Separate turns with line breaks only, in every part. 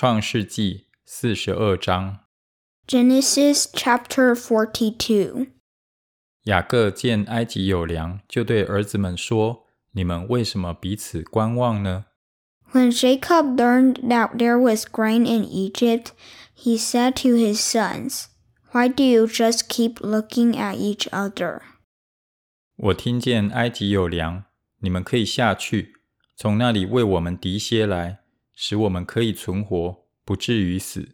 创世纪四十二章
，Genesis chapter Forty Two）
雅各见埃及有粮，就对儿子们说：“你们为什么彼此观望呢
？When Jacob learned that there was grain in Egypt, he said to his sons, Why do you just keep looking at each other?
我听见埃及有粮，你们可以下去，从那里为我们敌些来，使我们可以存活，不至于死。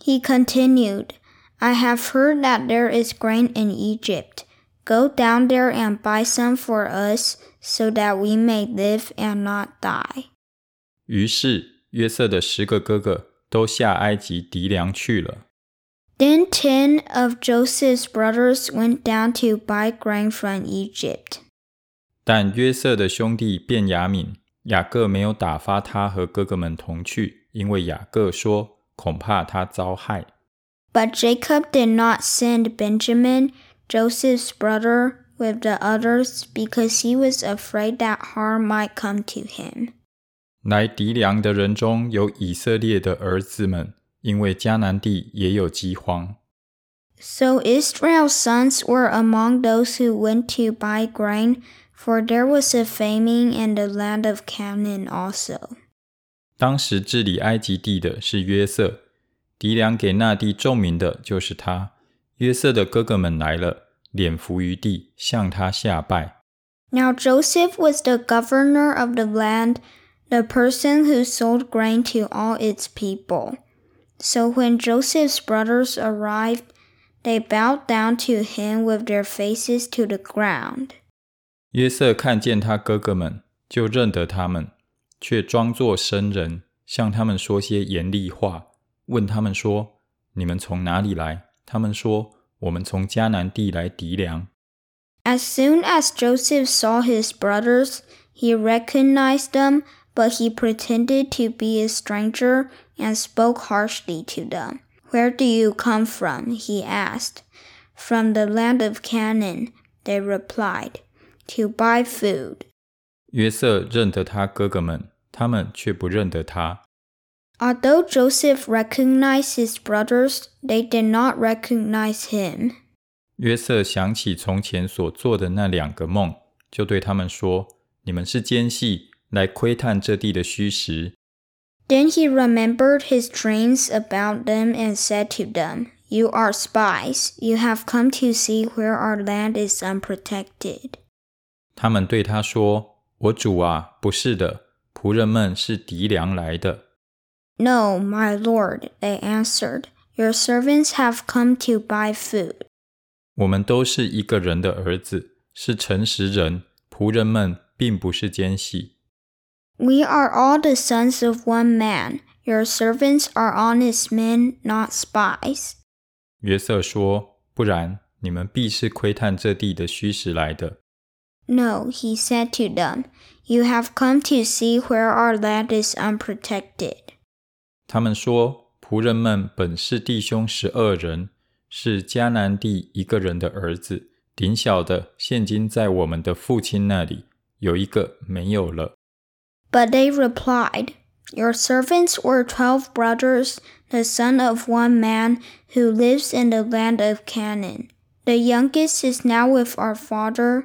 He continued, I have heard that there is grain in Egypt. Go down there and buy some for us, so that we may live and not die.
于是约瑟的十个哥哥都下埃及敌粮去了。
Then ten of Joseph's brothers went down to buy grain from Egypt.
但约瑟的兄弟便雅悯， 雅各没有打发他和哥哥们同去，因为雅各说恐怕他遭害。
But Jacob did not send Benjamin, Joseph's brother, with the others because he was afraid that harm might come to him.
来籴粮的人中有以色列的儿子们，因为迦南地也有饥荒。
So Israel's sons were among those who went to buy grain for there was a famine in the land of Canaan also.
当时治理埃及地的是约瑟，籴粮给那地众民的就是他。约瑟的哥哥们来了，脸伏于地，向他下拜。
Now Joseph was the governor of the land, the person who sold grain to all its people. So when Joseph's brothers arrived, they bowed down to him with their faces to the ground.
约瑟看见他哥哥们，就认得他们，却装作生人，向他们说些严厉话，问他们说：“你们从哪里来？”他们说：“我们从迦南地来敌粮。
As soon as Joseph saw his brothers, he recognized them, but he pretended to be a stranger and spoke harshly to them. Where do you come from? he asked. From the land of Canaan, they replied, to buy food.
”约瑟认得他哥哥们，他们却不认得他。
Although Joseph recognized his brothers, they did not recognize him.
约瑟想起从前所做的那两个梦，就对他们说：“你们是奸细，来窥探这地的虚实。
Then he remembered his dreams about them and said to them, You are spies. You have come to see where our land is unprotected. ”
他们对他说：“我主啊，不是的，仆人们是籴粮来的。”
No, my lord, they answered. Your servants have come to buy food.
我们都是一个人的儿子，是诚实人。仆人们并不是奸细。
We are all the sons of one man. Your servants are honest men, not spies.
约瑟说：“不然，你们必是窥探这地的虚实来的，
No, he said to them, You have come to see where our land is unprotected.
”他们说：“仆人们本是弟兄十二人，是迦南地一个人的儿子，顶小的现今在我们的父亲那里，有一个没有了。
But they replied, Your servants were twelve brothers, the son of one man, who lives in the land of Canaan. The youngest is now with our father,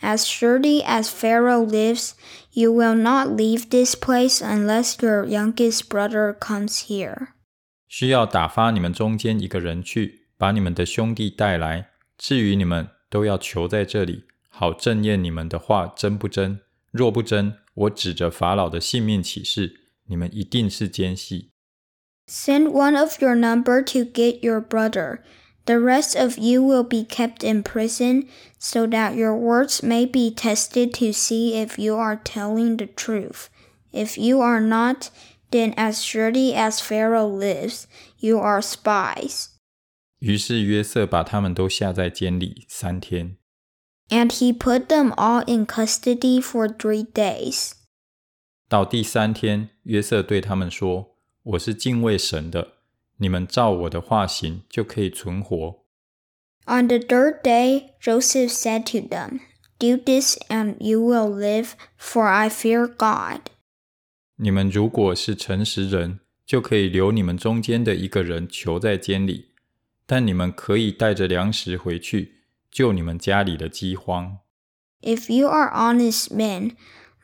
As surely as Pharaoh lives, you will not leave this place unless your youngest brother comes here.
需要打发你们中间一个人去，把你们的兄弟带来。至于你们，都要求在这里，好正验你们的话真不真。若不真，我指着法老的性命起誓，你们一定是奸细。
Send one of your number to get your brother. The rest of you will be kept in prison, so that your words may be tested to see if you are telling the truth. If you are not, then as surely as Pharaoh lives, you are spies.
于是约瑟把他们都下在监里三天。
And he put them all in custody for three days.
到第三天，约瑟对他们说：“我是敬畏神的， 你们照我的话行，就可以存活。
On the third day, Joseph said to them, Do this and you will live, for I fear God.
你们如果是诚实人，就可以留你们中间的一个人囚在监里，但你们可以带着粮食回去，救你们家里的饥荒。
If you are honest men,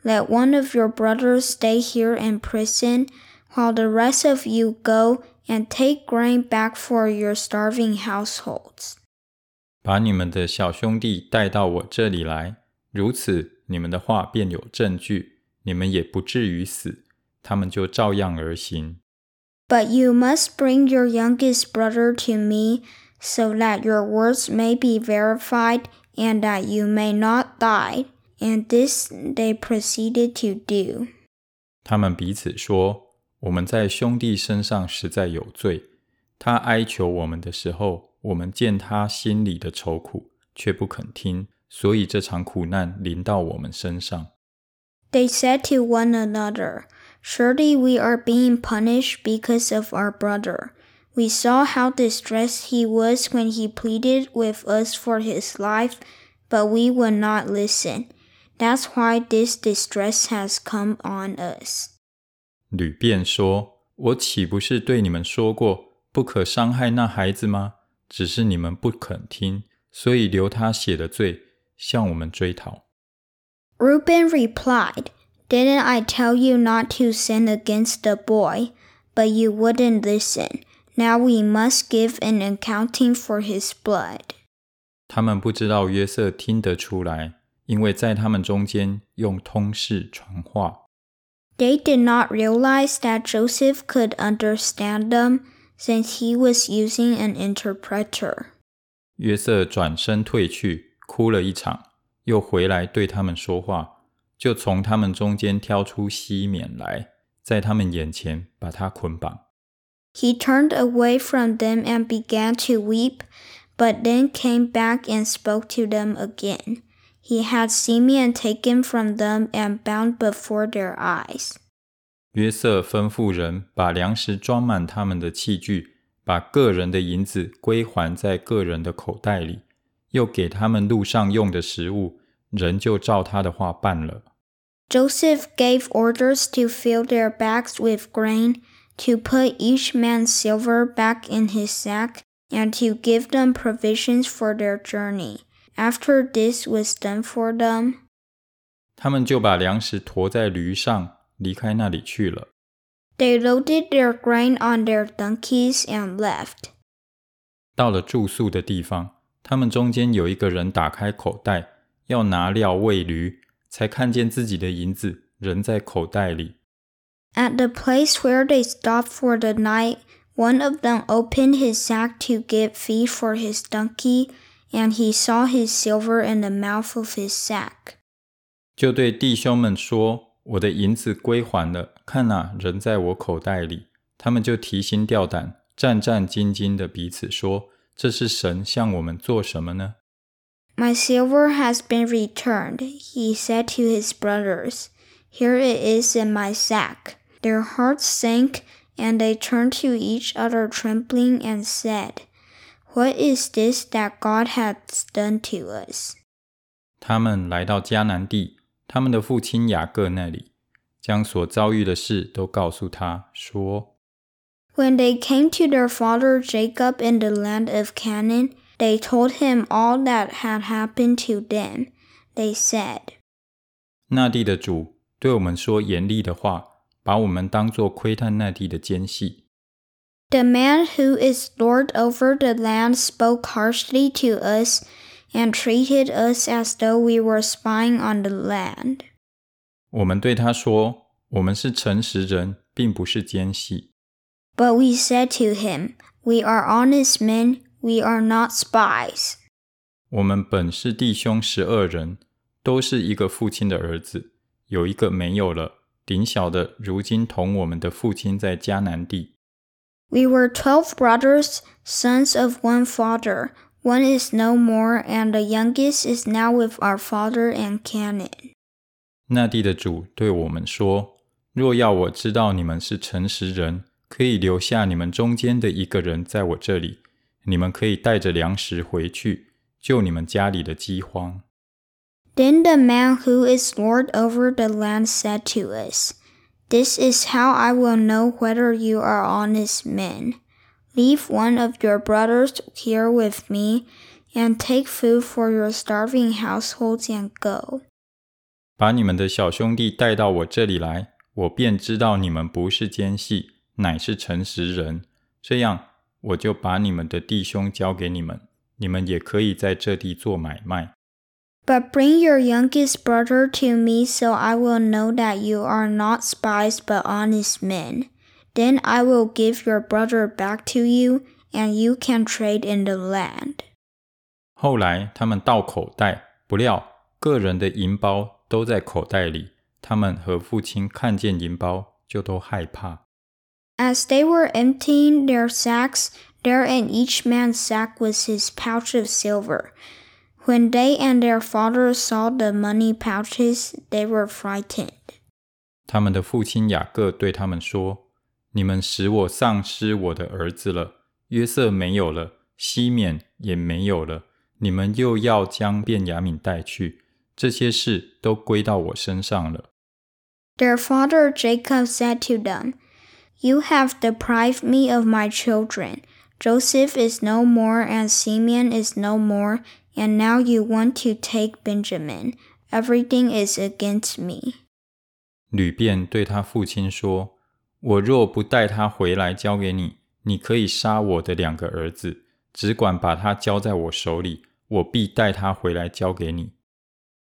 let one of your brothers stay here in prison, while the rest of you go and take grain back for your starving households.
把你们的小兄弟带到我这里来，如此你们的话便有证据，你们也不至于死。他们就照样而行。
But you must bring your youngest brother to me, so that your words may be verified and that you may not die. And this they proceeded to do.
他们彼此说：“ 我们在兄弟身上实在有罪。他哀求我们的时候，我们见他心里的愁苦，却不肯听，所以这场苦难临到我们身上。
They said to one another, Surely we are being punished because of our brother. We saw how distressed he was when he pleaded with us for his life, but we would not listen. That's why this distress has come on us.
吕便说：“我岂不是对你们说过，不可伤害那孩子吗？只是你们不肯听，所以留他写的罪向我们追讨。”
Reuben replied, Didn't I tell you not to sin against the boy? But you wouldn't listen. Now we must give an accounting for his blood.
他们不知道约瑟听得出来，因为在他们中间用通事传话。
They did not realize that Joseph could understand them, since he was using an interpreter.
约瑟转身退去，哭了一场，又回来对他们说话，就从他们中间挑出西缅来，在他们眼前把他捆绑。
He turned away from them and began to weep, but then came back and spoke to them again. He had Simeon taken from them and bound before their eyes.
约瑟吩咐人把粮食装满他们的器具，把个人的银子归还在个人的口袋里，又给他们路上用的食物，人就照他的话办了。
Joseph gave orders to fill their bags with grain, to put each man's silver back in his sack, and to give them provisions for their journey. After this was done for them,
他们就把粮食驮在驴上，离开那里去了。
they loaded their grain on their donkeys and left.
到了住宿的地方，他们中间有一个人打开口袋，要拿料喂驴，才看见自己的银子仍在口袋里。
At the place where they stopped for the night, one of them opened his sack to get feed for his donkey, and he saw his silver in the mouth of his sack.
就对弟兄们说：“我的银子归还了，看哪，人在我口袋里。”他们就提心吊胆、战战兢兢的彼此说：“这是神向我们做什么呢？”
My silver has been returned, he said to his brothers. Here it is in my sack. Their hearts sank, and they turned to each other trembling and said, What is this that God has done to us?
他们来到迦南地，他们的父亲雅各那里，将所遭遇的事都告诉他说。
When they came to their father Jacob in the land of Canaan, they told him all that had happened to them. They said,
那地的主对我们说严厉的话，把我们当作窥探那地的奸细。
The man who is Lord over the land spoke harshly to us and treated us as though we were spying on the land.
我们对他说：“我们是诚实人，并不是奸细。
But we said to him, We are honest men, we are not spies.
我们本是弟兄十二人，都是一个父亲的儿子，有一个没有了， 顶小的如今同我们的父亲在迦南地。
We were twelve brothers, sons of one father. One is no more, and the youngest is now with our father in Canaan.
那地的主对我们说：“若要我知道你们是诚实人，可以留下你们中间的一个人在我这里，你们可以带着粮食回去，救你们家里的饥荒。”
Then the man who is Lord over the land said to us, This is how I will know whether you are honest men. Leave one of your brothers here with me, and take food for your starving households and go.
把你们的小兄弟带到我这里来，我便知道你们不是奸细，乃是诚实人。这样，我就把你们的弟兄交给你们，你们也可以在这地做买卖。
But bring your youngest brother to me, so I will know that you are not spies but honest men. Then I will give your brother back to you, and you can trade in the land.
后来他们倒口袋，不料个人的银包都在口袋里。他们和父亲看见银包，就都害怕。
As they were emptying their sacks, there in each man's sack was his pouch of silver. When they and their father saw the money pouches, they were frightened.
他们的父亲雅各对他们说：“你们使我丧失我的儿子了。约瑟没有了，西缅也没有了，你们又要将便雅悯带去，这些事都归到我身上了。”
Their father Jacob said to them, You have deprived me of my children. Joseph is no more, and Simeon is no more, and now you want to take Benjamin. Everything is against me.
吕便对他父亲说：“我若不带他回来交给你，你可以杀我的两个儿子，只管把他交在我手里，我必带他回来交给你。”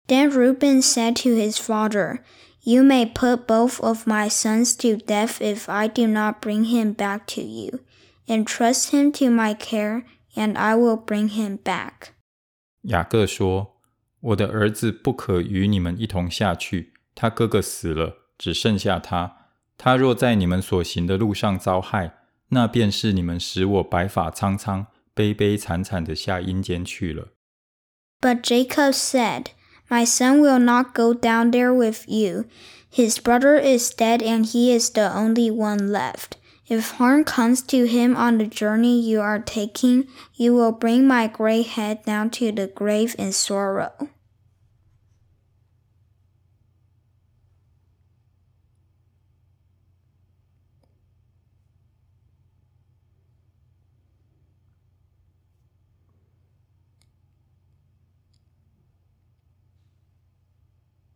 Then Reuben said to his father, You may put both of my sons to death if I do not bring him back to you. Entrust him to my care, and I will bring him back.
雅各说：“我的儿子不可与你们一同下去，他哥哥死了，只剩下他。他若在你们所行的路上遭害，那便是你们使我白发苍苍、悲悲惨惨的下阴间去了。”
But Jacob said, My son will not go down there with you. His brother is dead, and he is the only one left. If harm comes to him on the journey you are taking, you will bring my gray head down to the grave in sorrow.